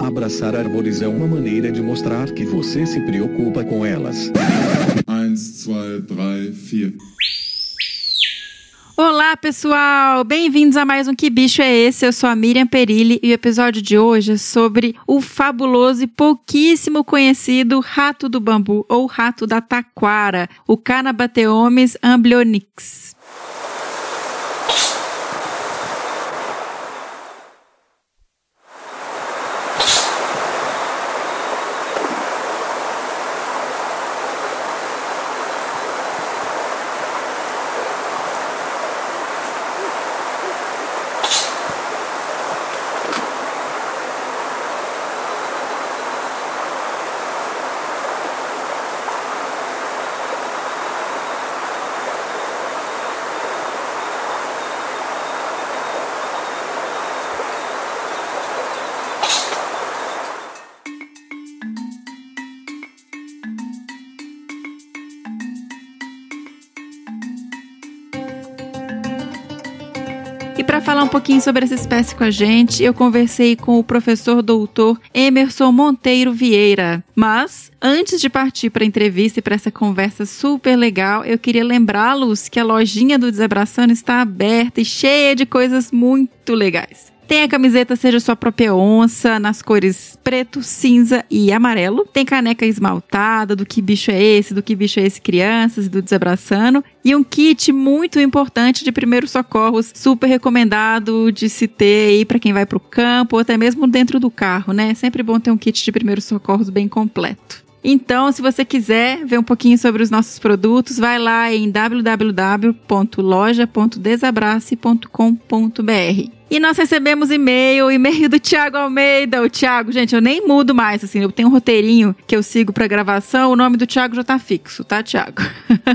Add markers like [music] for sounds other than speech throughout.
Abraçar árvores é uma maneira de mostrar que você se preocupa com elas. 1, 2, 3, 4. Olá, pessoal! Bem-vindos a mais um Que Bicho é Esse? Eu sou a Miriam Perilli e o episódio de hoje é sobre o fabuloso e pouquíssimo conhecido rato do bambu ou rato da taquara, o Canabateomes amblionix. Um pouquinho sobre essa espécie com a gente, eu conversei com o professor doutor Emerson Monteiro Vieira. Mas, antes de partir para a entrevista e para essa conversa super legal, eu queria lembrá-los que a lojinha do Desabraçando está aberta e cheia de coisas muito legais. Tem a camiseta Seja Sua Própria Onça, nas cores preto, cinza e amarelo. Tem caneca esmaltada, do que bicho é esse, do que bicho é esse crianças do desabraçando. E um kit muito importante de primeiros socorros, super recomendado de se ter aí para quem vai para o campo ou até mesmo dentro do carro, né? Sempre bom ter um kit de primeiros socorros bem completo. Então, se você quiser ver um pouquinho sobre os nossos produtos, vai lá em www.loja.desabrace.com.br. E nós recebemos e-mail, e-mail do Thiago Almeida. O Thiago, gente, eu nem mudo mais, assim, eu tenho um roteirinho que eu sigo pra gravação, o nome do Thiago já tá fixo, tá, Thiago?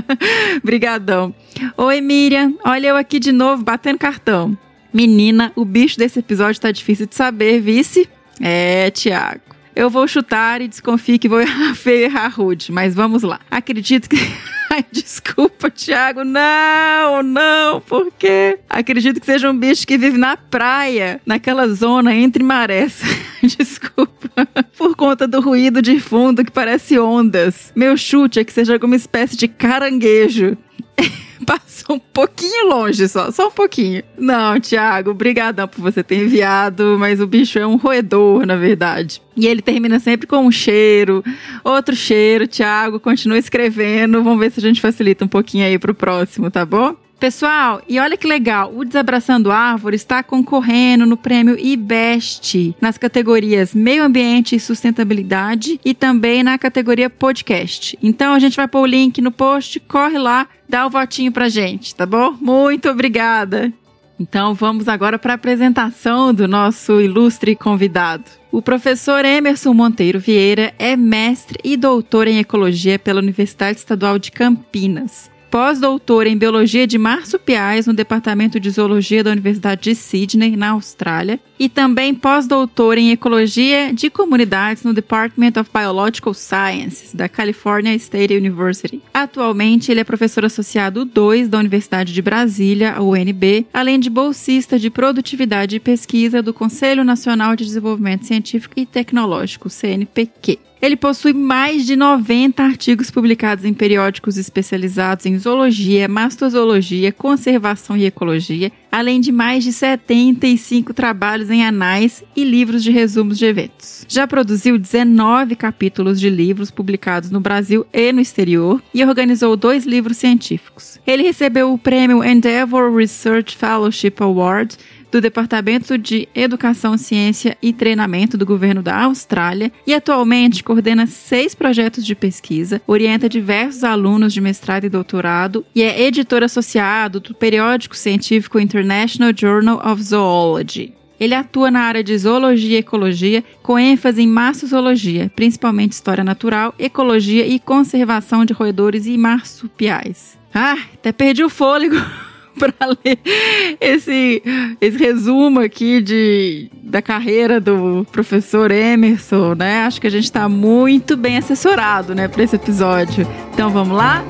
[laughs] Brigadão. Oi, Miriam, olha eu aqui de novo, batendo cartão. Menina, o bicho desse episódio tá difícil de saber, vice? É, Thiago. Eu vou chutar e desconfio que vou errar [laughs] feio errar rude, mas vamos lá. Acredito que. [laughs] Ai, desculpa, Thiago. Não, não, por quê? Acredito que seja um bicho que vive na praia, naquela zona entre marés. [laughs] Desculpa. Por conta do ruído de fundo que parece ondas. Meu chute é que seja alguma espécie de caranguejo. [laughs] Passou um pouquinho longe só, só um pouquinho. Não, Thiago, obrigadão por você ter enviado, mas o bicho é um roedor, na verdade. E ele termina sempre com um cheiro, outro cheiro. Thiago, continua escrevendo. Vamos ver se a gente facilita um pouquinho aí pro próximo, tá bom? Pessoal, e olha que legal, o Desabraçando Árvore está concorrendo no prêmio IBEST nas categorias Meio Ambiente e Sustentabilidade e também na categoria Podcast. Então a gente vai pôr o link no post, corre lá, dá o votinho pra gente, tá bom? Muito obrigada! Então vamos agora para a apresentação do nosso ilustre convidado. O professor Emerson Monteiro Vieira é mestre e doutor em ecologia pela Universidade Estadual de Campinas pós-doutor em Biologia de Marsupiais no Departamento de Zoologia da Universidade de Sydney, na Austrália, e também pós-doutor em Ecologia de Comunidades no Department of Biological Sciences da California State University. Atualmente, ele é professor associado 2 da Universidade de Brasília, UNB, além de bolsista de Produtividade e Pesquisa do Conselho Nacional de Desenvolvimento Científico e Tecnológico, CNPq. Ele possui mais de 90 artigos publicados em periódicos especializados em zoologia, mastozoologia, conservação e ecologia, além de mais de 75 trabalhos em anais e livros de resumos de eventos. Já produziu 19 capítulos de livros publicados no Brasil e no exterior e organizou dois livros científicos. Ele recebeu o prêmio Endeavor Research Fellowship Award do Departamento de Educação, Ciência e Treinamento do Governo da Austrália e atualmente coordena seis projetos de pesquisa, orienta diversos alunos de mestrado e doutorado e é editor associado do periódico científico International Journal of Zoology. Ele atua na área de zoologia e ecologia, com ênfase em massozoologia, principalmente história natural, ecologia e conservação de roedores e marsupiais. Ah, até perdi o fôlego. [laughs] [laughs] para ler esse, esse resumo aqui de, da carreira do professor Emerson, né? Acho que a gente está muito bem assessorado, né, para esse episódio. Então vamos lá?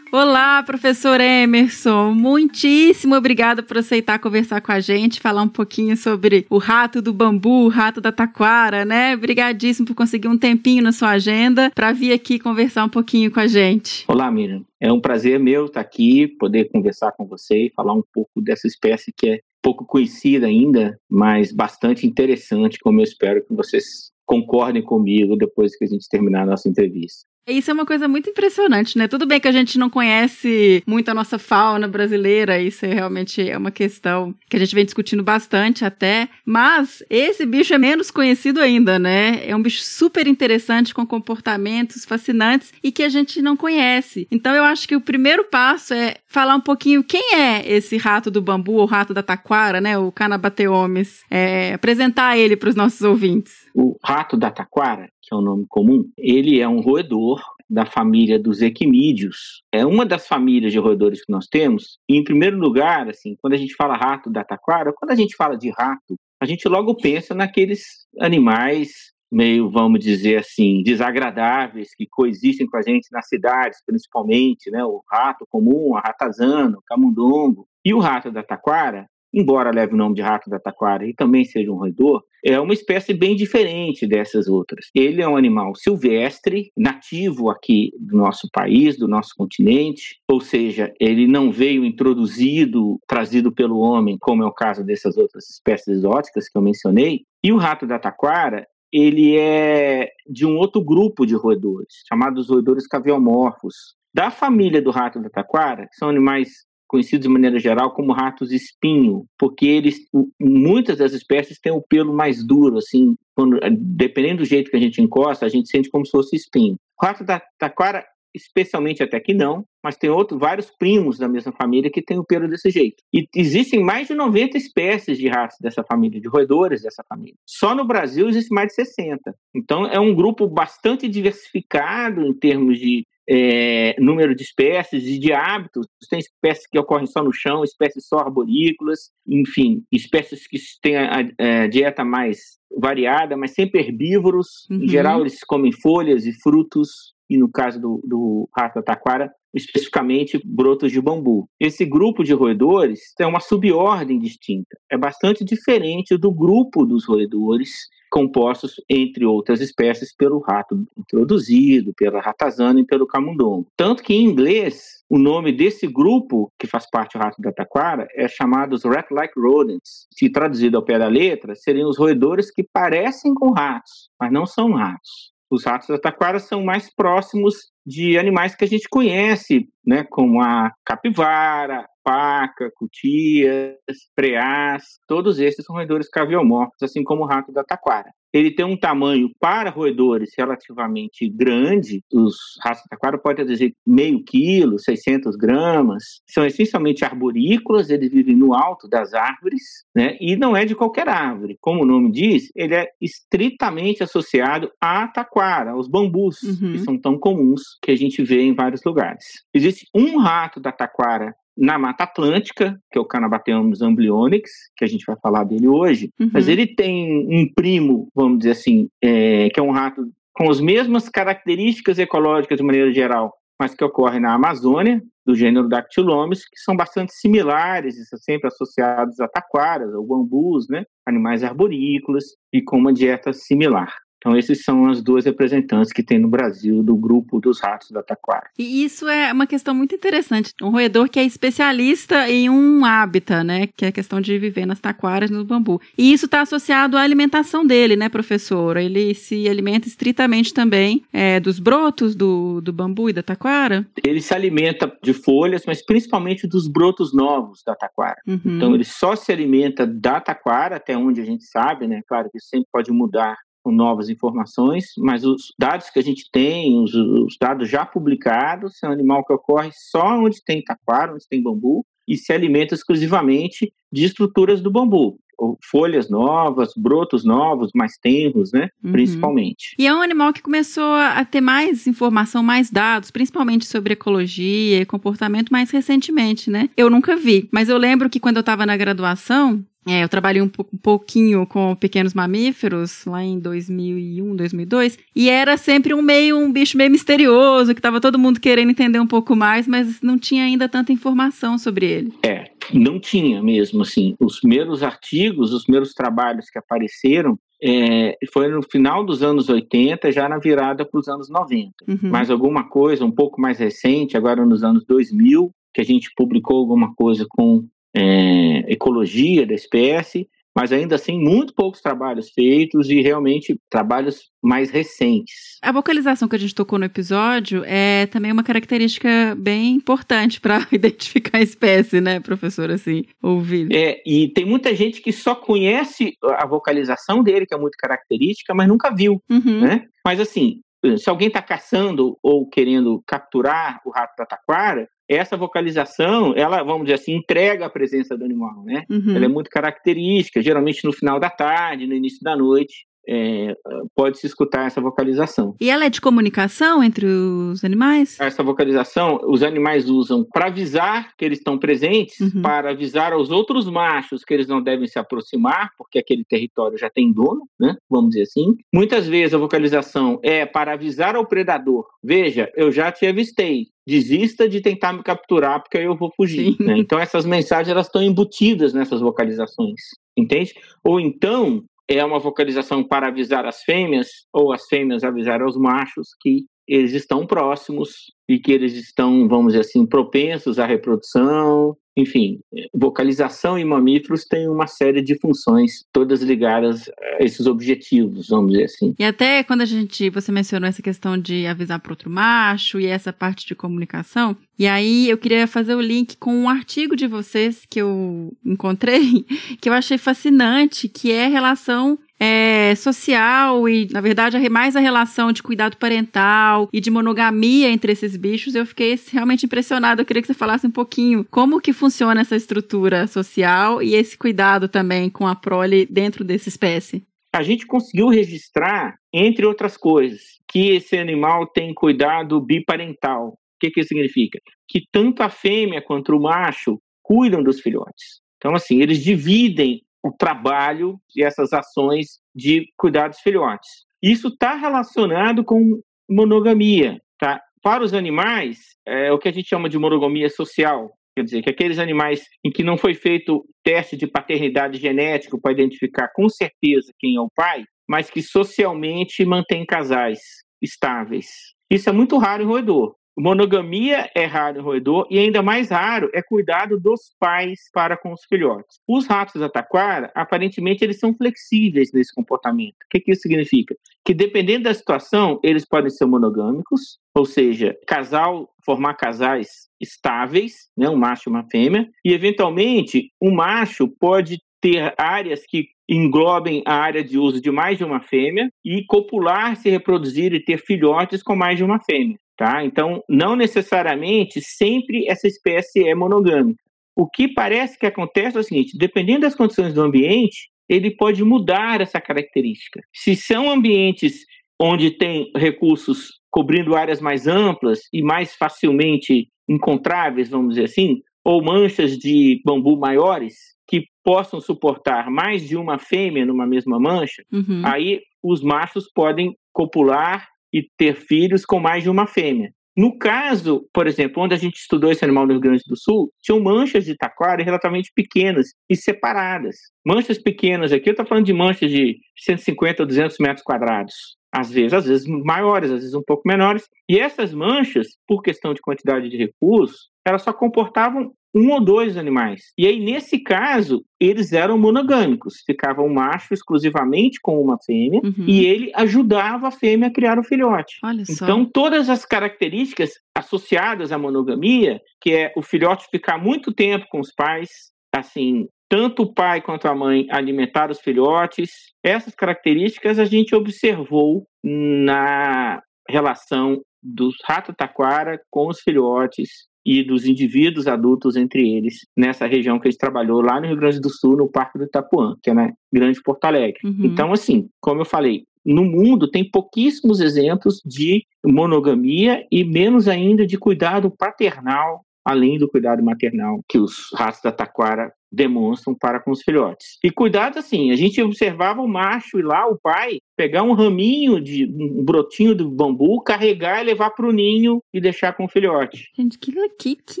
Olá, professor Emerson. Muitíssimo obrigada por aceitar conversar com a gente, falar um pouquinho sobre o rato do bambu, o rato da taquara, né? Obrigadíssimo por conseguir um tempinho na sua agenda para vir aqui conversar um pouquinho com a gente. Olá, Miriam. É um prazer meu estar aqui, poder conversar com você e falar um pouco dessa espécie que é pouco conhecida ainda, mas bastante interessante, como eu espero que vocês concordem comigo depois que a gente terminar a nossa entrevista. Isso é uma coisa muito impressionante, né? Tudo bem que a gente não conhece muito a nossa fauna brasileira, isso é realmente é uma questão que a gente vem discutindo bastante até, mas esse bicho é menos conhecido ainda, né? É um bicho super interessante com comportamentos fascinantes e que a gente não conhece. Então eu acho que o primeiro passo é falar um pouquinho quem é esse rato do bambu ou rato da taquara, né? O Canabateomes, é, apresentar ele para os nossos ouvintes. O rato da taquara que é um nome comum, ele é um roedor da família dos equimídeos. É uma das famílias de roedores que nós temos. E, em primeiro lugar, assim, quando a gente fala rato da taquara, quando a gente fala de rato, a gente logo pensa naqueles animais meio, vamos dizer assim, desagradáveis que coexistem com a gente nas cidades, principalmente, né? O rato comum, a ratazana, o camundongo. E o rato da taquara, embora leve o nome de rato da taquara e também seja um roedor, é uma espécie bem diferente dessas outras. Ele é um animal silvestre, nativo aqui do nosso país, do nosso continente, ou seja, ele não veio introduzido, trazido pelo homem, como é o caso dessas outras espécies exóticas que eu mencionei. E o rato da taquara, ele é de um outro grupo de roedores, chamados roedores caviomorfos. Da família do rato da taquara, são animais conhecidos de maneira geral como ratos espinho, porque eles, muitas das espécies têm o pelo mais duro, assim, quando, dependendo do jeito que a gente encosta, a gente sente como se fosse espinho. O rato da taquara, especialmente até que não, mas tem outro, vários primos da mesma família que têm o pelo desse jeito. E existem mais de 90 espécies de ratos dessa família, de roedores dessa família. Só no Brasil existe mais de 60. Então é um grupo bastante diversificado em termos de é, número de espécies e de hábitos. Tem espécies que ocorrem só no chão, espécies só arborícolas, enfim, espécies que têm a, a, dieta mais variada, mas sempre herbívoros. Uhum. Em geral, eles comem folhas e frutos, e no caso do, do rato taquara, especificamente brotos de bambu. Esse grupo de roedores é uma subordem distinta. É bastante diferente do grupo dos roedores compostos, entre outras espécies, pelo rato introduzido, pela ratazana e pelo camundongo. Tanto que em inglês, o nome desse grupo, que faz parte do rato da taquara, é chamado os rat-like rodents. Se traduzido ao pé da letra, seriam os roedores que parecem com ratos, mas não são ratos. Os ratos da taquara são mais próximos de animais que a gente conhece, né, como a capivara, paca, cutias, preás, todos esses são roedores caviomorfos, assim como o rato da taquara. Ele tem um tamanho para roedores relativamente grande, os ratos da taquara podem dizer meio quilo, 600 gramas, são essencialmente arborícolas, eles vivem no alto das árvores, né, e não é de qualquer árvore, como o nome diz, ele é estritamente associado à taquara, aos bambus, uhum. que são tão comuns que a gente vê em vários lugares. Existe um rato da taquara na Mata Atlântica, que é o Canabateus amblionix, que a gente vai falar dele hoje, uhum. mas ele tem um primo, vamos dizer assim, é, que é um rato com as mesmas características ecológicas de maneira geral, mas que ocorre na Amazônia, do gênero Dactylomes, que são bastante similares e são sempre associados a taquaras, ou bambus, né? animais arborícolas, e com uma dieta similar. Então, esses são as duas representantes que tem no Brasil do grupo dos ratos da taquara. E isso é uma questão muito interessante. Um roedor que é especialista em um hábitat, né? Que é a questão de viver nas taquaras, no bambu. E isso está associado à alimentação dele, né, professor? Ele se alimenta estritamente também é, dos brotos do, do bambu e da taquara? Ele se alimenta de folhas, mas principalmente dos brotos novos da taquara. Uhum. Então, ele só se alimenta da taquara, até onde a gente sabe, né? Claro que sempre pode mudar com novas informações, mas os dados que a gente tem, os, os dados já publicados, é um animal que ocorre só onde tem taquara, onde tem bambu, e se alimenta exclusivamente de estruturas do bambu folhas novas, brotos novos, mais tenros, né? Uhum. Principalmente. E é um animal que começou a ter mais informação, mais dados, principalmente sobre ecologia e comportamento mais recentemente, né? Eu nunca vi, mas eu lembro que quando eu estava na graduação, É, eu trabalhei um, um, pouquinho com pequenos mamíferos lá em 2001, 2002, e era sempre um meio um bicho meio misterioso que estava todo mundo querendo entender um pouco mais, mas não tinha ainda tanta informação sobre ele. É, não tinha mesmo assim. Os primeiros artigos, os primeiros trabalhos que apareceram é, foi no final dos anos 80, já na virada para os anos 90. Uhum. Mas alguma coisa um pouco mais recente, agora nos anos 2000, que a gente publicou alguma coisa com é, ecologia da espécie, mas ainda assim muito poucos trabalhos feitos e realmente trabalhos mais recentes. A vocalização que a gente tocou no episódio é também uma característica bem importante para [laughs] identificar a espécie, né, professor, assim, ouvir. É, e tem muita gente que só conhece a vocalização dele, que é muito característica, mas nunca viu, uhum. né? Mas assim, se alguém está caçando ou querendo capturar o rato da taquara, essa vocalização, ela, vamos dizer assim, entrega a presença do animal, né? Uhum. Ela é muito característica, geralmente no final da tarde, no início da noite, é, pode-se escutar essa vocalização. E ela é de comunicação entre os animais? Essa vocalização os animais usam para avisar que eles estão presentes, uhum. para avisar aos outros machos que eles não devem se aproximar, porque aquele território já tem dono, né? Vamos dizer assim. Muitas vezes a vocalização é para avisar ao predador: veja, eu já te avistei, desista de tentar me capturar porque eu vou fugir. Né? Então essas mensagens elas estão embutidas nessas vocalizações, entende? Ou então é uma vocalização para avisar as fêmeas ou as fêmeas avisar aos machos que eles estão próximos e que eles estão, vamos dizer assim, propensos à reprodução. Enfim, vocalização em mamíferos tem uma série de funções, todas ligadas a esses objetivos, vamos dizer assim. E até quando a gente, você mencionou essa questão de avisar para outro macho e essa parte de comunicação, e aí eu queria fazer o link com um artigo de vocês que eu encontrei, [laughs] que eu achei fascinante, que é a relação é, social e, na verdade, mais a relação de cuidado parental e de monogamia entre esses bichos, eu fiquei realmente impressionada. Eu queria que você falasse um pouquinho como que funciona essa estrutura social e esse cuidado também com a prole dentro dessa espécie. A gente conseguiu registrar, entre outras coisas, que esse animal tem cuidado biparental. O que, que isso significa? Que tanto a fêmea quanto o macho cuidam dos filhotes. Então, assim, eles dividem o trabalho e essas ações de cuidar dos filhotes. Isso está relacionado com monogamia, tá? Para os animais, é o que a gente chama de monogamia social, quer dizer, que aqueles animais em que não foi feito teste de paternidade genético para identificar com certeza quem é o pai, mas que socialmente mantém casais estáveis. Isso é muito raro em roedor. Monogamia é raro em roedor e ainda mais raro é cuidado dos pais para com os filhotes. Os ratos da taquara, aparentemente, eles são flexíveis nesse comportamento. O que, que isso significa? Que dependendo da situação, eles podem ser monogâmicos, ou seja, casal, formar casais estáveis, né, um macho e uma fêmea, e eventualmente um macho pode ter áreas que englobem a área de uso de mais de uma fêmea e copular, se reproduzir e ter filhotes com mais de uma fêmea. Tá? Então, não necessariamente sempre essa espécie é monogâmica. O que parece que acontece é o seguinte: dependendo das condições do ambiente, ele pode mudar essa característica. Se são ambientes onde tem recursos cobrindo áreas mais amplas e mais facilmente encontráveis, vamos dizer assim, ou manchas de bambu maiores que possam suportar mais de uma fêmea numa mesma mancha, uhum. aí os machos podem copular e ter filhos com mais de uma fêmea. No caso, por exemplo, onde a gente estudou esse animal no Rio Grande do Sul, tinham manchas de taquara relativamente pequenas e separadas. Manchas pequenas aqui, eu estou falando de manchas de 150 ou 200 metros quadrados. Às vezes, às vezes maiores, às vezes um pouco menores. E essas manchas, por questão de quantidade de recursos, elas só comportavam um ou dois animais. E aí, nesse caso, eles eram monogâmicos, ficavam macho exclusivamente com uma fêmea uhum. e ele ajudava a fêmea a criar o filhote. Então, todas as características associadas à monogamia, que é o filhote ficar muito tempo com os pais, assim, tanto o pai quanto a mãe alimentar os filhotes, essas características a gente observou na relação dos rato taquara com os filhotes e dos indivíduos adultos entre eles, nessa região que a gente trabalhou lá no Rio Grande do Sul, no Parque do Itapuã, que é na Grande Porto Alegre. Uhum. Então, assim, como eu falei, no mundo tem pouquíssimos exemplos de monogamia e menos ainda de cuidado paternal, além do cuidado maternal que os ratos da taquara demonstram para com os filhotes. E cuidado assim, a gente observava o macho e lá o pai pegar um raminho de um brotinho do bambu, carregar e levar para o ninho e deixar com o filhote. Gente, que, que, que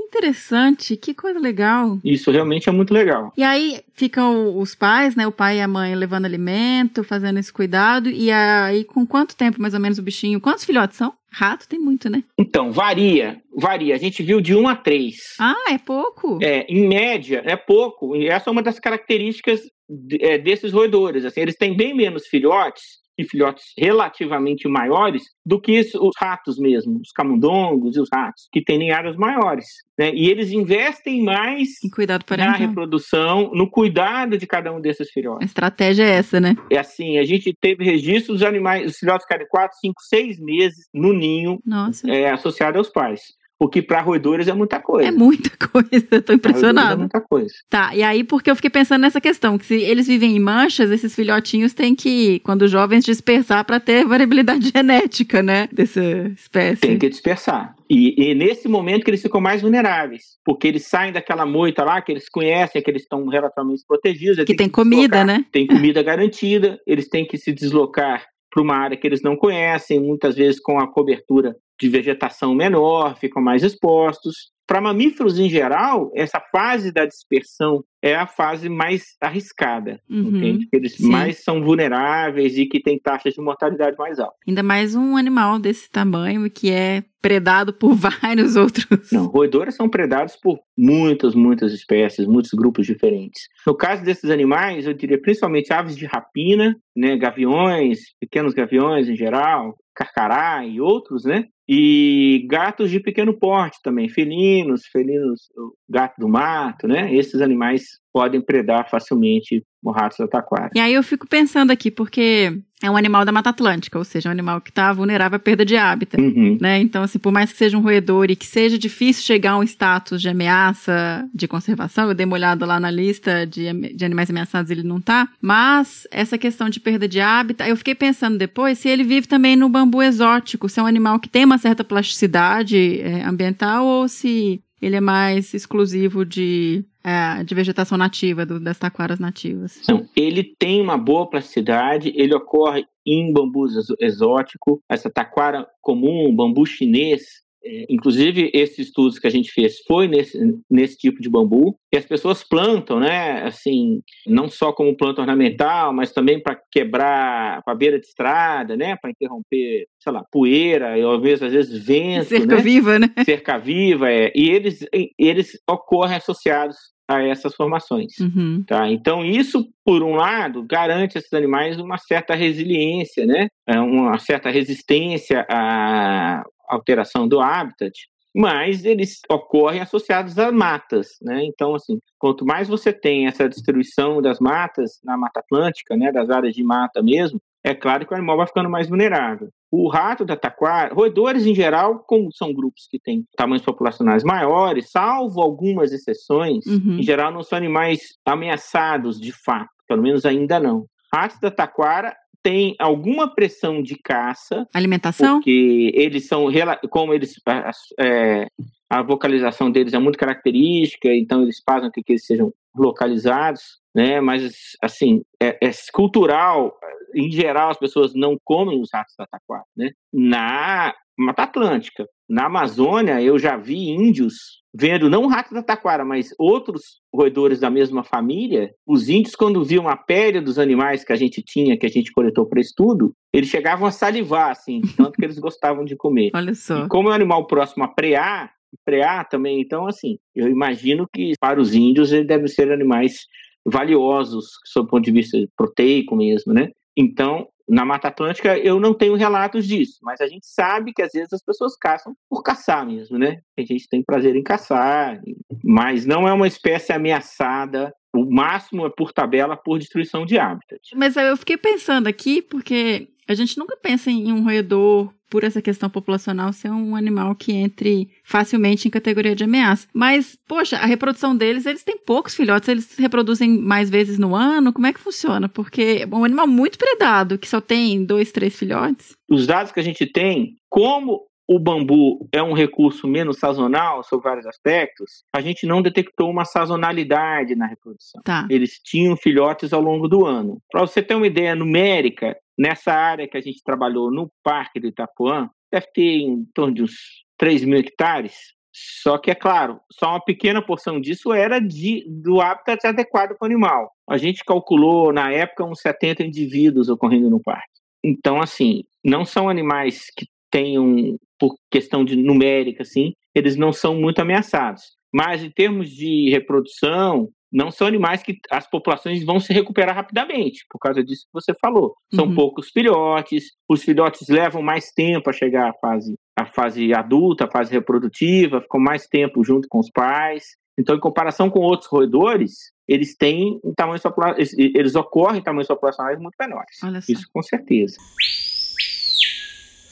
interessante, que coisa legal. Isso realmente é muito legal. E aí ficam os pais, né, o pai e a mãe levando alimento, fazendo esse cuidado, e aí com quanto tempo mais ou menos o bichinho, quantos filhotes são? Rato tem muito, né? Então, varia, varia. A gente viu de um a três. Ah, é pouco? É, em média, é pouco. E essa é uma das características é, desses roedores. Assim, eles têm bem menos filhotes, e filhotes relativamente maiores do que os ratos mesmo, os camundongos e os ratos, que têm áreas maiores. Né? E eles investem mais na reprodução, no cuidado de cada um desses filhotes. A estratégia é essa, né? É assim, a gente teve registro dos animais, os filhotes ficarem 4, 5, 6 meses no ninho, é, associado aos pais. O que para roedores é muita coisa. É muita [laughs] coisa, tô impressionado. É muita coisa. Tá, e aí porque eu fiquei pensando nessa questão, que se eles vivem em manchas, esses filhotinhos têm que, quando jovens, dispersar para ter [laughs] variabilidade genética, né, dessa espécie. Tem que dispersar. E, e, nesse momento que eles ficam mais vulneráveis, porque eles saem daquela moita lá, que eles conhecem, que eles estão relativamente protegidos. Que tem comida, né? Tem comida garantida, eles têm que se deslocar para uma área que eles não conhecem, muitas vezes com a cobertura de vegetação menor, ficam mais expostos. Para mamíferos em geral, essa fase da dispersão é a fase mais arriscada, uhum, entende? Eles sim. mais são vulneráveis e que tem taxas de mortalidade mais altas. Ainda mais um animal desse tamanho que é predado por [laughs] vários outros. Não, roedores são predados por muitas, muitas espécies, muitos grupos diferentes. No caso desses animais, eu diria principalmente aves de rapina, né, gaviões, pequenos gaviões em geral, carcará e outros, né? E gatos de pequeno porte também, felinos, felinos, gato do mato, né? Esses animais podem predar facilmente o rato da taquara. E aí eu fico pensando aqui, porque é um animal da Mata Atlântica, ou seja, um animal que está vulnerável à perda de hábitat, uhum. né? Então, assim, por mais que seja um roedor e que seja difícil chegar a um status de ameaça de conservação, eu dei uma olhada lá na lista de, de animais ameaçados, ele não tá, mas essa questão de perda de hábitat, eu fiquei pensando depois se ele vive também no bambu exótico, se é um animal que tem uma certa plasticidade é, ambiental ou se ele é mais exclusivo de, é, de vegetação nativa, do, das taquaras nativas. Não, ele tem uma boa plasticidade, ele ocorre em bambus exótico, essa taquara comum, bambu chinês, inclusive, esses estudos que a gente fez foi nesse, nesse tipo de bambu, que as pessoas plantam, né? Assim, não só como planta ornamental, mas também para quebrar a beira de estrada, né? Para interromper, sei lá, poeira, e às vezes, às vezes vento. Cerca né? viva, né? Cerca viva, é. E eles, eles ocorrem associados a essas formações. Uhum. Tá? Então, isso, por um lado, garante a esses animais uma certa resiliência, né? É, uma certa resistência à alteração do habitat, mas eles ocorrem associados a matas, né? Então, assim, quanto mais você tem essa destruição das matas na Mata Atlântica, né, das áreas de mata mesmo, é claro que o animal vai ficando mais vulnerável. O rato da taquara, roedores em geral, como são grupos que têm tamanhos populacionais maiores, salvo algumas exceções, uhum. em geral não são animais ameaçados de fato, pelo menos ainda não. Ratos da taquara tem alguma pressão de caça. Alimentação? Porque eles são, como eles, é, a vocalização deles é muito característica, então eles fazem com que eles sejam localizados, né? Mas, assim, é, é cultural, em geral as pessoas não comem os ratos da taquara, né? Na Mata Atlântica, na Amazônia, eu já vi índios vendo não o rato da taquara, mas outros roedores da mesma família. Os índios, quando viam a pele dos animais que a gente tinha, que a gente coletou para estudo, eles chegavam a salivar, assim, tanto que eles gostavam de comer. [laughs] Olha só. E como é um animal próximo a prear, prear também, então, assim, eu imagino que para os índios eles devem ser animais valiosos, sob o ponto de vista proteico mesmo, né? Então, na Mata Atlântica eu não tenho relatos disso, mas a gente sabe que às vezes as pessoas caçam por caçar mesmo, né? A gente tem prazer em caçar, mas não é uma espécie ameaçada. O máximo é por tabela por destruição de hábitat. Mas eu fiquei pensando aqui, porque a gente nunca pensa em um roedor por essa questão populacional ser um animal que entre facilmente em categoria de ameaça. Mas, poxa, a reprodução deles, eles têm poucos filhotes, eles se reproduzem mais vezes no ano. Como é que funciona? Porque é um animal muito predado, que só tem dois, três filhotes. Os dados que a gente tem, como o bambu é um recurso menos sazonal sobre vários aspectos, a gente não detectou uma sazonalidade na reprodução. Tá. Eles tinham filhotes ao longo do ano. Para você ter uma ideia numérica, nessa área que a gente trabalhou no Parque do Itapuã, deve ter em torno de uns 3 mil hectares. Só que, é claro, só uma pequena porção disso era de, do habitat adequado para o animal. A gente calculou, na época, uns 70 indivíduos ocorrendo no parque. Então, assim, não são animais que tenham, por questão de numérica, assim, eles não são muito ameaçados. Mas, em termos de reprodução, não são animais que as populações vão se recuperar rapidamente, por causa disso que você falou. São Uhum. poucos filhotes, os filhotes levam mais tempo a chegar à fase, à fase adulta, à fase reprodutiva, ficam mais tempo junto com os pais. Então, em comparação com outros roedores, eles têm um tamanho eles, ocorrem em tamanhos populacionais muito menores. Isso com certeza.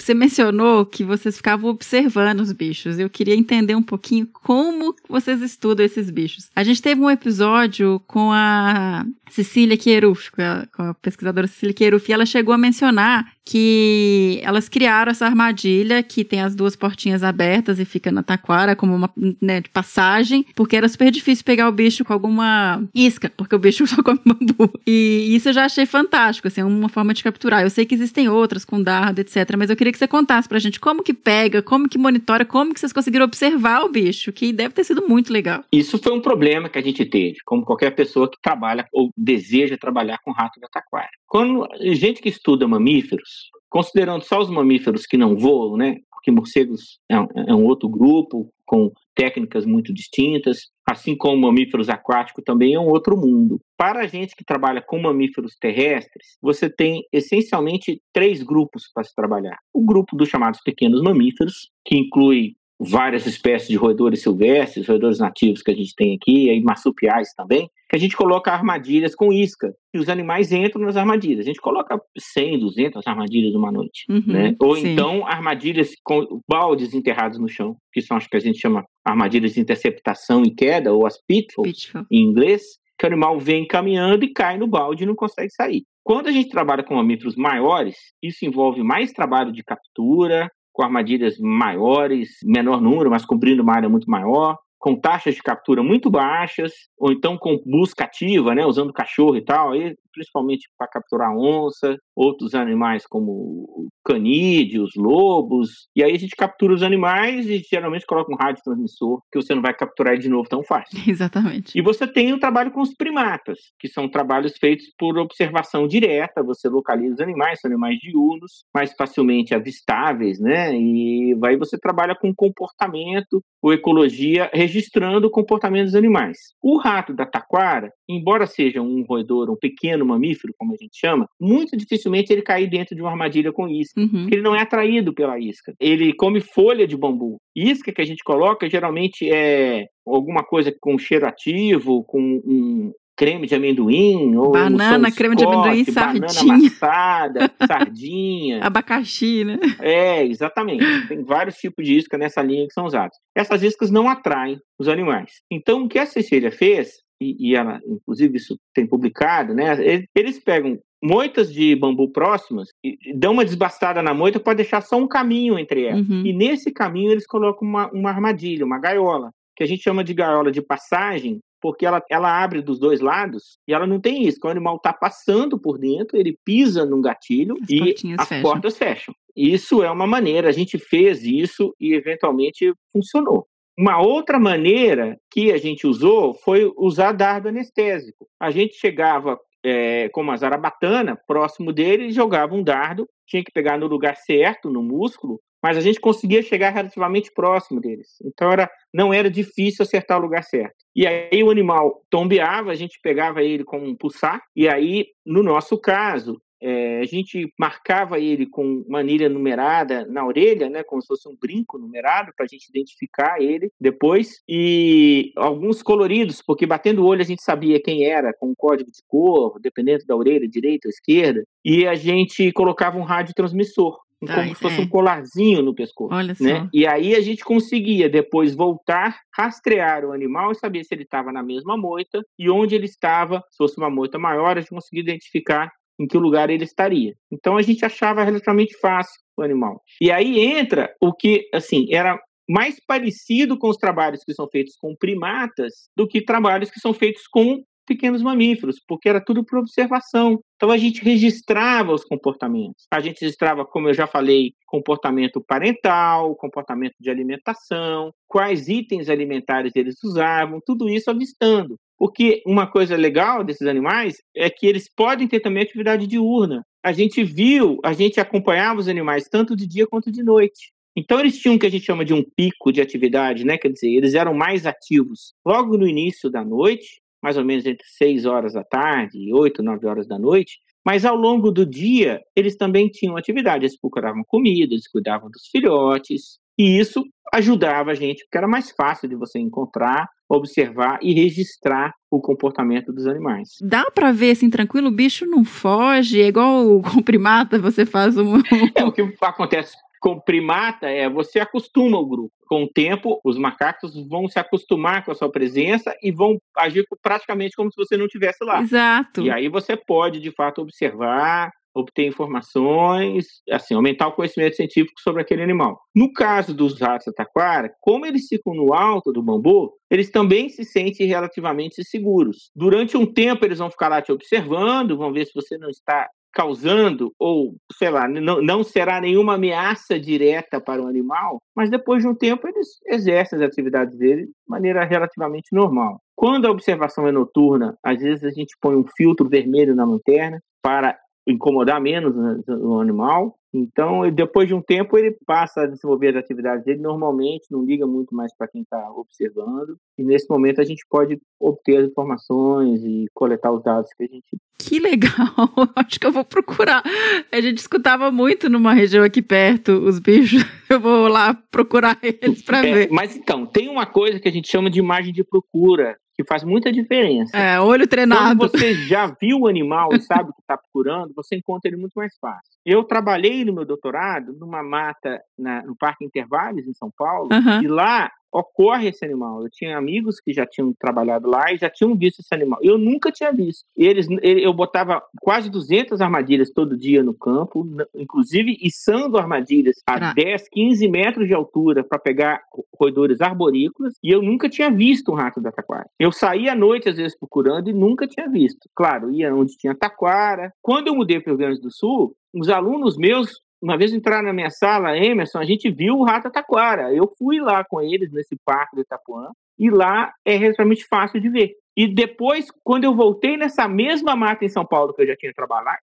Você mencionou que vocês ficavam observando os bichos. Eu queria entender um pouquinho como vocês estudam esses bichos. A gente teve um episódio com a Cecília Quieruf, com a, pesquisadora Cecília Quieruf, e ela chegou a mencionar que elas criaram essa armadilha que tem as duas portinhas abertas e fica na taquara como uma né, de passagem, porque era super difícil pegar o bicho com alguma isca, porque o bicho [laughs] só come bambu. E isso eu já achei fantástico, assim, uma forma de capturar. Eu sei que existem outras com dardo, etc, mas eu queria que você contasse pra gente como que pega, como que monitora, como que vocês conseguiram observar o bicho, que deve ter sido muito legal. Isso foi um problema que a gente teve, como qualquer pessoa que trabalha ou deseja trabalhar com rato da taquara. Quando gente que estuda mamíferos, considerando só os mamíferos que não voam, né? Porque morcegos é um, é um outro grupo com técnicas muito distintas, assim como mamíferos aquáticos também é um outro mundo. Para a gente que trabalha com mamíferos terrestres, você tem essencialmente três grupos para se trabalhar. O grupo dos chamados pequenos mamíferos, que inclui várias espécies de roedores silvestres, roedores nativos que a gente tem aqui, e marsupiais também, que a gente coloca armadilhas com isca, e os animais entram nas armadilhas. A gente coloca 100, 200 armadilhas numa noite, Uhum, né? Ou sim. então armadilhas com baldes enterrados no chão, que são as que a gente chama armadilhas de interceptação e queda, ou as pitfalls, Pitfall. em inglês, que o animal vem caminhando e cai no balde e não consegue sair. Quando a gente trabalha com mamíferos maiores, isso envolve mais trabalho de captura, com armadilhas maiores, menor número, mas cobrindo uma área muito maior, com taxas de captura muito baixas, ou então com busca ativa, né, usando cachorro e tal, aí, principalmente para capturar onça, outros animais como canídeos, lobos, e aí a gente captura os animais e geralmente coloca um rádio transmissor, que você não vai capturar de novo tão fácil. [laughs] Exatamente. E você tem o trabalho com os primatas, que são trabalhos feitos por observação direta, você localiza os animais, são animais diurnos, mais facilmente avistáveis, né? E aí você trabalha com comportamento ou ecologia, registrando o comportamento dos animais. O rato da taquara, embora seja um roedor, um pequeno mamífero, como a gente chama, muito dificilmente ele cai dentro de uma armadilha com isca Uhum. porque ele não é atraído pela isca. Ele come folha de bambu. Isca que a gente coloca geralmente é alguma coisa com cheiro ativo, com um creme de amendoim, ou Banana, creme de amendoim, banana sardinha. amassada, [laughs] sardinha. Abacaxi, né? É, exatamente. Tem vários tipos de isca nessa linha que são usados. Essas iscas não atraem os animais. Então, o que a Cecília fez, e, e ela, inclusive, isso tem publicado, né? Eles pegam moitas de bambu próximas dão uma desbastada na moita para deixar só um caminho entre elas. Uhum. E nesse caminho eles colocam uma, uma armadilha, uma gaiola, que a gente chama de gaiola de passagem, porque ela, ela abre dos dois lados e ela não tem isso. Quando o animal está passando por dentro, ele pisa num gatilho As e as fecham. portas fecham. Isso é uma maneira, a gente fez isso e eventualmente funcionou. Uma outra maneira que a gente usou foi usar dardo anestésico. A gente chegava é, com uma zarabatana próximo dele e jogava um dardo, tinha que pegar no lugar certo, no músculo, mas a gente conseguia chegar relativamente próximo deles. Então era, não era difícil acertar o lugar certo. E aí o animal tombeava, a gente pegava ele com um pulsar, e aí, no nosso caso, é, a gente marcava ele com uma anilha numerada na orelha, né, como se fosse um brinco numerado, para a gente identificar ele depois, e alguns coloridos, porque batendo o olho a gente sabia quem era, com um código de cor, dependendo da orelha, direita ou esquerda, e a gente colocava um radiotransmissor, Tá, como se fosse é. um colarzinho no pescoço. Olha só. Né? E aí a gente conseguia depois voltar, rastrear o animal e saber se ele estava na mesma moita e onde ele estava, se fosse uma moita maior, a gente conseguia identificar em que lugar ele estaria. Então a gente achava relativamente fácil o animal. E aí entra o que, assim, era mais parecido com os trabalhos que são feitos com primatas do que trabalhos que são feitos com pequenos mamíferos, porque era tudo por observação. Então a gente registrava os comportamentos. A gente registrava, como eu já falei, comportamento parental, comportamento de alimentação, quais itens alimentares eles usavam, tudo isso avistando. Porque uma coisa legal desses animais é que eles podem ter também atividade diurna. A gente viu, a gente acompanhava os animais tanto de dia quanto de noite. Então eles tinham o que a gente chama de um pico de atividade, né? Quer dizer, eles eram mais ativos logo no início da noite, mais ou menos entre 6 horas da tarde e 8, 9 horas da noite, mas ao longo do dia eles também tinham atividade, eles procuravam comida, eles cuidavam dos filhotes, e isso ajudava a gente, porque era mais fácil de você encontrar, observar e registrar o comportamento dos animais. Dá para ver assim tranquilo, o bicho não foge, é igual [laughs] com primata, você faz um É o que acontece com primata é você acostuma o grupo. Com o tempo, os macacos vão se acostumar com a sua presença e vão agir praticamente como se você não estivesse lá. Exato. E aí você pode, de fato, observar, obter informações, assim, aumentar o conhecimento científico sobre aquele animal. No caso dos ratos taquara, como eles ficam no alto do bambu, eles também se sentem relativamente seguros. Durante um tempo eles vão ficar lá te observando, vão ver se você não está causando, ou, sei lá, não, não será nenhuma ameaça direta para o animal, mas depois de um tempo eles exercem as atividades deles de maneira relativamente normal. Quando a observação é noturna, às vezes a gente põe um filtro vermelho na lanterna para incomodar menos o animal. Então, depois de um tempo, ele passa a desenvolver as atividades dele normalmente, não liga muito mais para quem está observando. E nesse momento a gente pode obter as informações e coletar os dados que a gente. Que legal! [laughs] Acho que eu vou procurar. A gente escutava muito numa região aqui perto os bichos. [laughs] Eu vou lá procurar eles para é, ver. Mas então, tem uma coisa que a gente chama de imagem de procura, que faz muita diferença. É, olho treinado. Quando você já viu o animal e sabe o que está procurando, você encontra ele muito mais fácil. Eu trabalhei no meu doutorado numa mata na, no Parque Intervalos, em São Paulo, Uhum. e lá ocorre esse animal. Eu tinha amigos que já tinham trabalhado lá e já tinham visto esse animal. Eu nunca tinha visto. Eles, ele- eu botava quase 200 armadilhas todo dia no campo, inclusive içando armadilhas a Pra- 10, 15 metros de altura para pegar ro- roedores arborícolas e eu nunca tinha visto um rato da taquara. Eu saía à noite às vezes procurando e nunca tinha visto. Claro, ia onde tinha taquara. Quando eu mudei para o Rio Grande do Sul, os alunos meus uma vez entraram na minha sala, Emerson, a gente viu o rato taquara. Eu fui lá com eles nesse parque do Itapuã e lá é relativamente fácil de ver. E depois, quando eu voltei nessa mesma mata em São Paulo que eu já tinha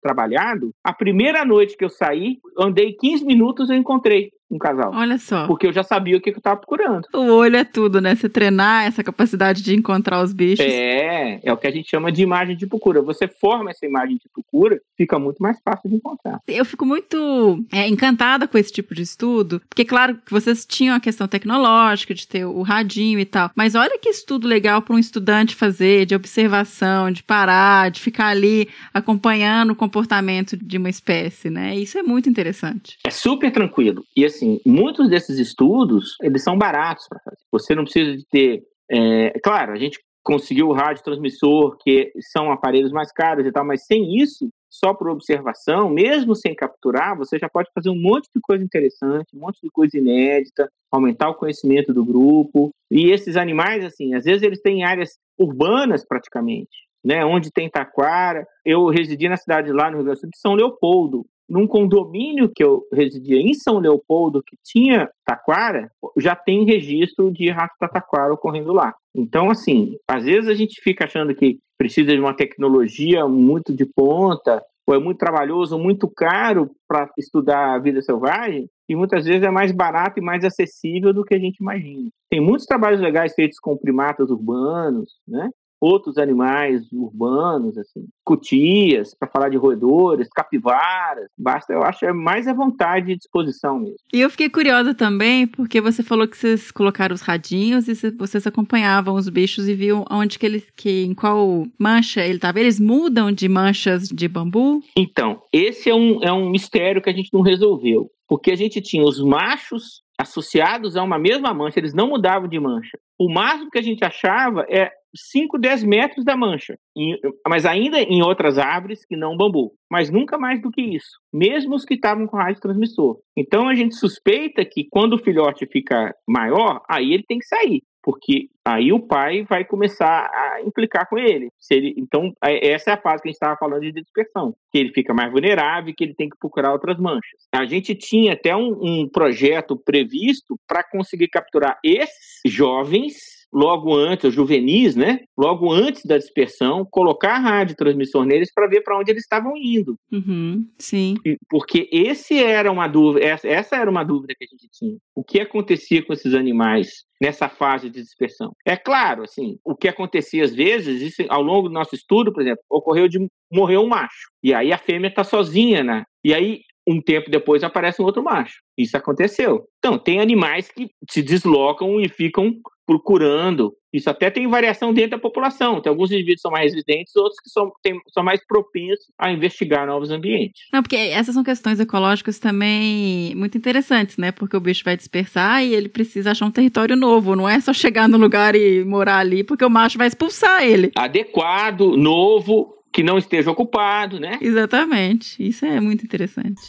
trabalhado, a primeira noite que eu saí, andei 15 minutos eu encontrei um casal. Olha só. Porque eu já sabia o que que eu estava procurando. O olho é tudo, né? Você treinar essa capacidade de encontrar os bichos. É, é o que a gente chama de imagem de procura. Você forma essa imagem de procura, fica muito mais fácil de encontrar. Eu fico muito é, encantada com esse tipo de estudo, porque, claro, que vocês tinham a questão tecnológica de ter o radinho e tal, mas olha que estudo legal para um estudante fazer, de observação, de parar, de ficar ali acompanhando o comportamento de uma espécie, né? Isso é muito interessante. É super tranquilo. E assim, muitos desses estudos, eles são baratos para fazer. Você não precisa de ter. é, claro, a gente conseguiu o rádio transmissor, que são aparelhos mais caros e tal, mas sem isso, só por observação, mesmo sem capturar, você já pode fazer um monte de coisa interessante, um monte de coisa inédita, aumentar o conhecimento do grupo. E esses animais, assim, às vezes eles têm áreas urbanas praticamente, né? Onde tem taquara. Eu residi na cidade lá no Rio Grande do Sul de São Leopoldo. Num condomínio que eu residia em São Leopoldo, que tinha taquara, já tem registro de rato taquara ocorrendo lá. Então, assim, às vezes a gente fica achando que precisa de uma tecnologia muito de ponta, ou é muito trabalhoso, muito caro para estudar a vida selvagem, e muitas vezes é mais barato e mais acessível do que a gente imagina. Tem muitos trabalhos legais feitos com primatas urbanos, né? Outros animais urbanos, assim, cutias, para falar de roedores, capivaras. Basta, eu acho, é mais à vontade e disposição mesmo. E eu fiquei curiosa também, porque você falou que vocês colocaram os radinhos e cê- vocês acompanhavam os bichos e viam onde que eles, que, em qual mancha ele estava. Eles mudam de manchas de bambu? Então, esse é um, é um mistério que a gente não resolveu. Porque a gente tinha os machos associados a uma mesma mancha, eles não mudavam de mancha. O máximo que a gente achava é 5, 10 metros da mancha, em, mas ainda em outras árvores que não bambu, mas nunca mais do que isso, mesmo os que estavam com rádio transmissor. Então a gente suspeita que quando o filhote fica maior, aí ele tem que sair porque aí o pai vai começar a implicar com ele. Ele então, essa é a fase que a gente estava falando de dispersão, que ele fica mais vulnerável que ele tem que procurar outras manchas. A gente tinha até um, um projeto previsto para conseguir capturar esses jovens logo antes, os juvenis, né? Logo antes da dispersão, colocar a rádio transmissor neles para ver para onde eles estavam indo. Uhum, sim. Porque esse era uma dúvida, essa era uma dúvida que a gente tinha. O que acontecia com esses animais nessa fase de dispersão? É claro, assim, o que acontecia às vezes, isso, ao longo do nosso estudo, por exemplo, ocorreu de morrer um macho. E aí a fêmea está sozinha, né? E aí um tempo depois aparece um outro macho. Isso aconteceu. Então, tem animais que se deslocam e ficam procurando. Isso até tem variação dentro da população. Tem alguns indivíduos que são mais resistentes, outros que são, tem, são mais propensos a investigar novos ambientes. Não, porque essas são questões ecológicas também muito interessantes, né? Porque o bicho vai dispersar e ele precisa achar um território novo. Não é só chegar no lugar e morar ali, porque o macho vai expulsar ele. Adequado, novo, que não esteja ocupado, né? Exatamente. Isso é muito interessante.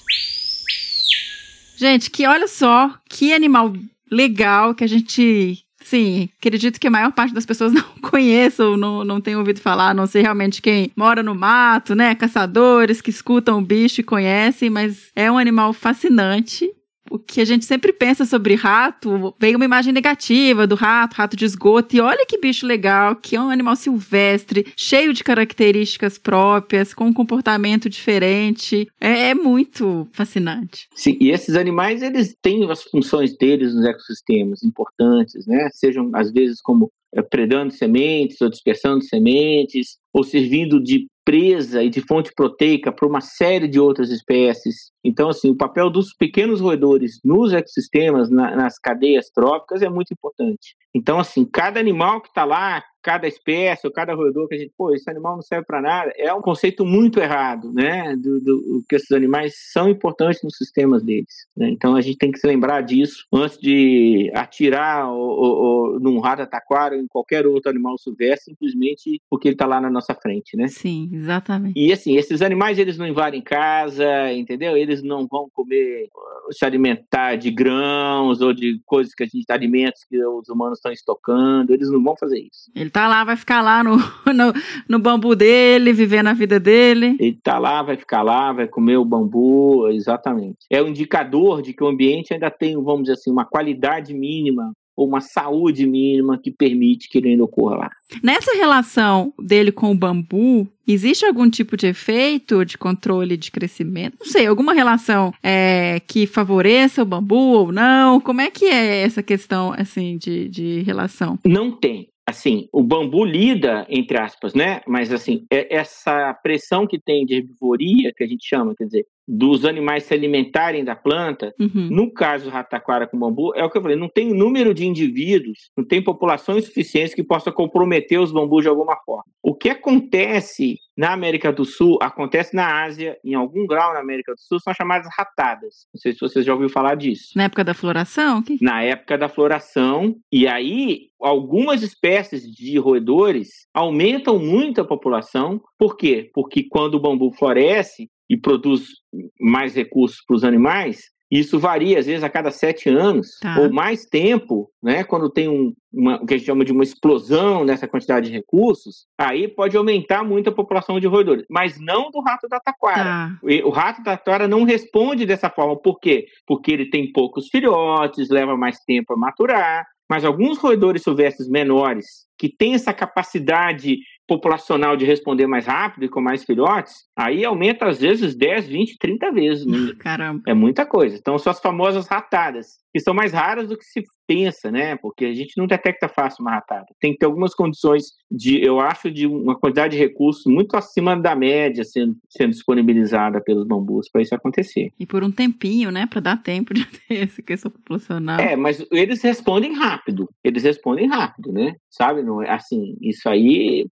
Gente, que olha só, que animal legal que a gente. Sim, acredito que a maior parte das pessoas [laughs] não conheçam, não, não tem ouvido falar, não sei realmente quem mora no mato, né? Caçadores que escutam o bicho e conhecem, mas é um animal fascinante o que a gente sempre pensa sobre rato, vem uma imagem negativa do rato, rato de esgoto, e olha que bicho legal, que é um animal silvestre, cheio de características próprias, com um comportamento diferente. É, é muito fascinante. Sim, e esses animais, eles têm as funções deles nos ecossistemas importantes, né? Sejam, às vezes, como é, predando sementes ou dispersando sementes, ou servindo de presa e de fonte proteica para uma série de outras espécies. Então, assim, o papel dos pequenos roedores nos ecossistemas, na, nas cadeias tróficas, é muito importante. Então, assim, cada animal que está lá, cada espécie ou cada roedor que a gente, pô, esse animal não serve para nada, é um conceito muito errado, né? Do, do, que esses animais são importantes nos sistemas deles. Né? Então a gente tem que se lembrar disso antes de atirar ou, ou, ou num rato taquara ou em qualquer outro animal silvestre, simplesmente porque ele está lá na nossa frente, né? Sim, exatamente. E assim, esses animais eles não invadem casa, entendeu? Eles não vão comer, se alimentar de grãos ou de coisas que a gente alimentos que os humanos estão estocando, eles não vão fazer isso. Ele tá lá, vai ficar lá no, [laughs] no, no, bambu dele, vivendo a vida dele. Ele tá lá, vai ficar lá, vai comer o bambu, exatamente. É um indicador de que o ambiente ainda tem, vamos dizer assim, uma qualidade mínima ou uma saúde mínima que permite que ele ainda ocorra lá. Nessa relação dele com o bambu, existe algum tipo de efeito de controle de crescimento? Não sei, alguma relação é, que favoreça o bambu ou não? Como é que é essa questão assim de, de relação? Não tem assim, o bambu lida, entre aspas, né? Mas, assim, é essa pressão que tem de herbivoria, que a gente chama, quer dizer, dos animais se alimentarem da planta, uhum. no caso do rataquara com bambu, é o que eu falei, não tem número de indivíduos, não tem populações suficientes que possa comprometer os bambus de alguma forma. O que acontece na América do Sul, acontece na Ásia, em algum grau na América do Sul, são chamadas ratadas. Não sei se vocês já ouviram falar disso. Na época da floração? Que... Na época da floração. E aí, algumas espécies de roedores aumentam muito a população. Por quê? Porque quando o bambu floresce, e produz mais recursos para os animais, isso varia, às vezes, a cada sete anos, tá. ou mais tempo, né? Quando tem um, uma, o que a gente chama de uma explosão nessa quantidade de recursos, aí pode aumentar muito a população de roedores, mas não do rato da taquara. Tá. O rato da taquara não responde dessa forma. Por quê? Porque ele tem poucos filhotes, leva mais tempo a maturar, mas alguns roedores silvestres menores que têm essa capacidade populacional de responder mais rápido e com mais filhotes, aí aumenta às vezes 10, 20, 30 vezes. Né? Caramba. É muita coisa. Então são as famosas ratadas, que são mais raras do que se pensa, né? Porque a gente não detecta fácil uma ratada. Tem que ter algumas condições de, eu acho, de uma quantidade de recursos muito acima da média sendo, sendo disponibilizada pelos bambus para isso acontecer. E por um tempinho, né? Para dar tempo de [laughs] ter essa questão populacional. É, mas eles respondem rápido. Eles respondem rápido, né? Sabe? Não, é, assim, isso aí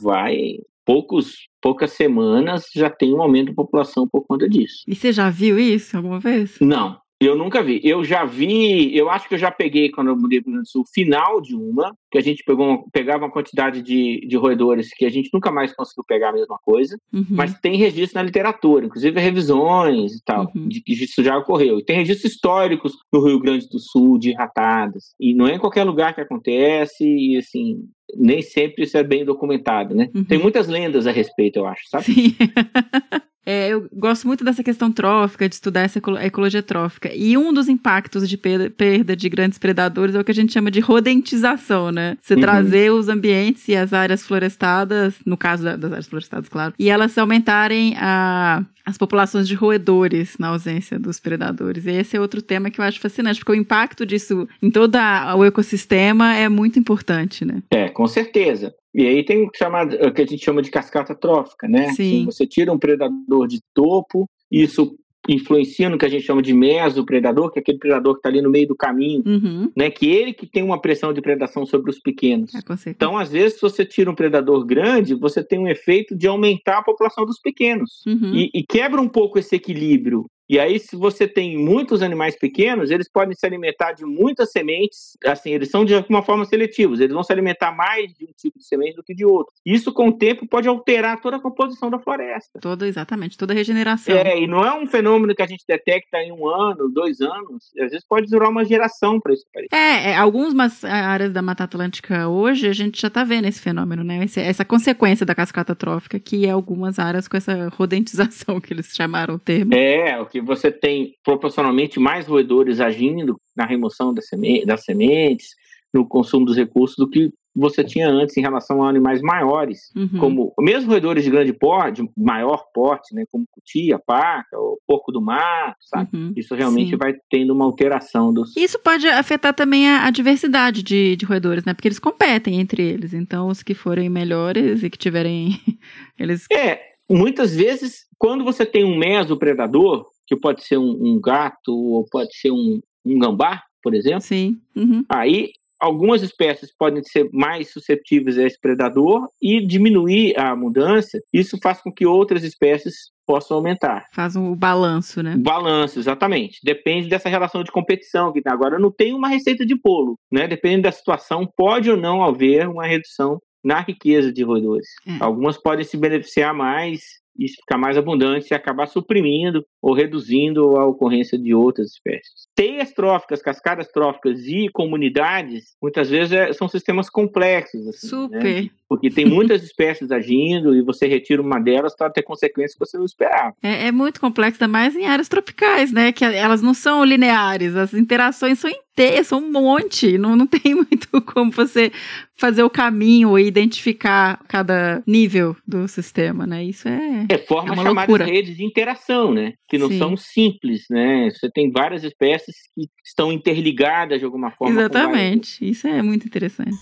vai poucos poucas semanas já tem um aumento da população por conta disso. E você já viu isso alguma vez? Não, Eu nunca vi. Eu já vi, eu acho que eu já peguei, quando eu mudei para o Rio Grande do Sul, final de uma, que a gente pegou, pegava uma quantidade de, de roedores que a gente nunca mais conseguiu pegar a mesma coisa, Uhum. mas tem registro na literatura, inclusive revisões e tal, Uhum. de que isso já ocorreu. E tem registros históricos no Rio Grande do Sul de ratadas. E não é em qualquer lugar que acontece, e assim, nem sempre isso é bem documentado, né? Uhum. Tem muitas lendas a respeito, eu acho, sabe? Sim. [laughs] É, eu gosto muito dessa questão trófica, de estudar essa ecolo- ecologia trófica. E um dos impactos de perda, de grandes predadores é o que a gente chama de rodentização, né? Você Uhum. trazer os ambientes e as áreas florestadas, no caso da- das áreas florestadas, claro, e elas aumentarem a, as populações de roedores na ausência dos predadores. E esse é outro tema que eu acho fascinante, porque o impacto disso em todo a- o ecossistema é muito importante, né? É, com certeza. E aí tem o que, chama, o que a gente chama de cascata trófica, né? Sim. Você tira um predador de topo, isso influencia no que a gente chama de mesopredador, que é aquele predador que está ali no meio do caminho, Uhum. né? Que ele que tem uma pressão de predação sobre os pequenos. É. Então, às vezes, se você tira um predador grande, você tem um efeito de aumentar a população dos pequenos. Uhum. E, e quebra um pouco esse equilíbrio. E aí, se você tem muitos animais pequenos, eles podem se alimentar de muitas sementes. Assim, eles são de alguma forma seletivos. Eles vão se alimentar mais de um tipo de semente do que de outro. Isso, com o tempo, pode alterar toda a composição da floresta. Toda, exatamente, toda a regeneração. É, e não é um fenômeno que a gente detecta em um ano, dois anos. Às vezes pode durar uma geração para isso aparecer. É, é, algumas áreas da Mata Atlântica hoje a gente já tá vendo esse fenômeno, né? Esse- essa consequência da cascata trófica, que é algumas áreas com essa rodentização [laughs] que eles chamaram o termo. É, o que você tem proporcionalmente mais roedores agindo na remoção das, seme- das sementes, no consumo dos recursos, do que você tinha antes em relação a animais maiores, Uhum. como mesmo roedores de grande porte, de maior porte, né, como cutia, paca, o porco do mato, sabe? Uhum. Isso realmente Sim. vai tendo uma alteração dos. Isso pode afetar também a, a diversidade de, de roedores, né? Porque eles competem entre eles. Então, os que forem melhores e que tiverem. [laughs] eles. É, muitas vezes, quando você tem um mesopredador, que pode ser um, um gato ou pode ser um, um gambá, por exemplo, Sim. Uhum. Aí, algumas espécies podem ser mais susceptíveis a esse predador e diminuir a mudança. Isso faz com que outras espécies possam aumentar. Faz um, o balanço, né? Balanço, exatamente. Depende dessa relação de competição que tá. agora não tem uma receita de bolo, né? Dependendo da situação, pode ou não haver uma redução na riqueza de roedores. É. Algumas podem se beneficiar mais e ficar mais abundante e acabar suprimindo ou reduzindo a ocorrência de outras espécies. Teias tróficas, cascadas tróficas e comunidades, muitas vezes é- são sistemas complexos. assim, Super. né? Porque tem muitas espécies agindo e você retira uma delas para ter consequências que você não esperava. É, é muito complexo, ainda mais em áreas tropicais, né? Que elas não são lineares, as interações são inteiras, são um monte. Não, não [laughs] tem muito como você fazer o caminho e identificar cada nível do sistema, né? Isso é. É, forma É uma loucura. redes de interação, né? Que não Sim. são simples, né? Você tem várias espécies que estão interligadas de alguma forma. Exatamente. Isso é muito interessante.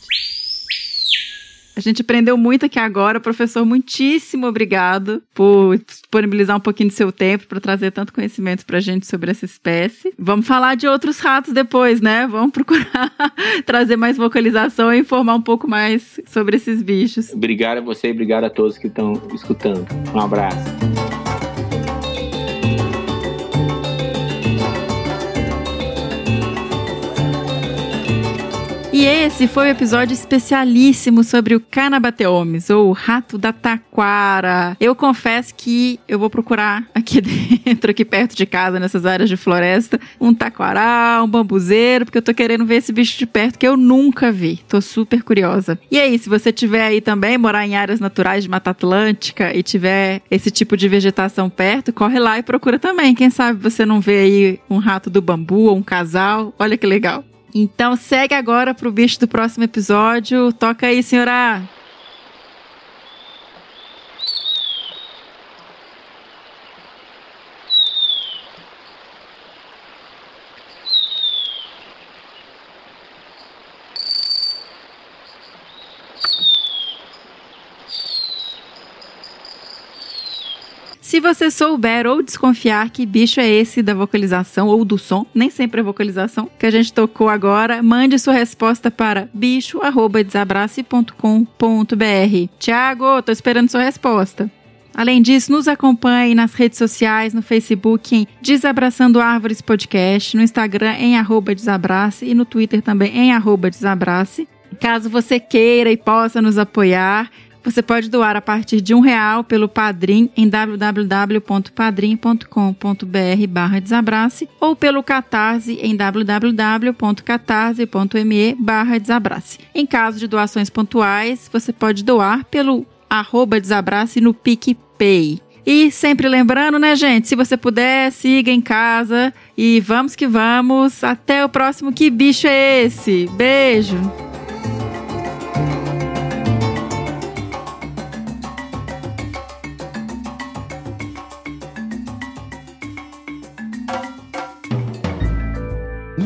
A gente aprendeu muito aqui agora. Professor, muitíssimo obrigado por disponibilizar um pouquinho do seu tempo para trazer tanto conhecimento para a gente sobre essa espécie. Vamos falar de outros ratos depois, né? Vamos procurar [laughs] trazer mais vocalização e informar um pouco mais sobre esses bichos. Obrigado a você e obrigado a todos que estão escutando. Um abraço. E esse foi o episódio especialíssimo sobre o Canabateomes, ou o rato da taquara. Eu confesso que eu vou procurar aqui [laughs] dentro, aqui perto de casa, nessas áreas de floresta, um taquará, um bambuzeiro, porque eu tô querendo ver esse bicho de perto que eu nunca vi. Tô super curiosa. E aí, se você tiver aí também, morar em áreas naturais de Mata Atlântica e tiver esse tipo de vegetação perto, corre lá e procura também. Quem sabe você não vê aí um rato do bambu ou um casal. Olha que legal. Então segue agora pro bicho do próximo episódio. Toca aí, senhora. Se você souber ou desconfiar que bicho é esse da vocalização ou do som, nem sempre é vocalização, que a gente tocou agora, mande sua resposta para bicho.desabrace.com.br. Tiago, tô esperando sua resposta. Além disso, nos acompanhe nas redes sociais, no Facebook em Desabraçando Árvores Podcast, no Instagram em arroba Desabrace e no Twitter também em arroba Desabrace. Caso você queira e possa nos apoiar, você pode doar a partir de um real pelo Padrim em www.padrim.com.br barra desabrace ou pelo Catarse em www.catarse.me barra desabrace. Em caso de doações pontuais, você pode doar pelo arroba desabrace no PicPay. E sempre lembrando, né, gente? Se você puder, siga em casa e vamos que vamos. Até o próximo Que Bicho é Esse? Beijo!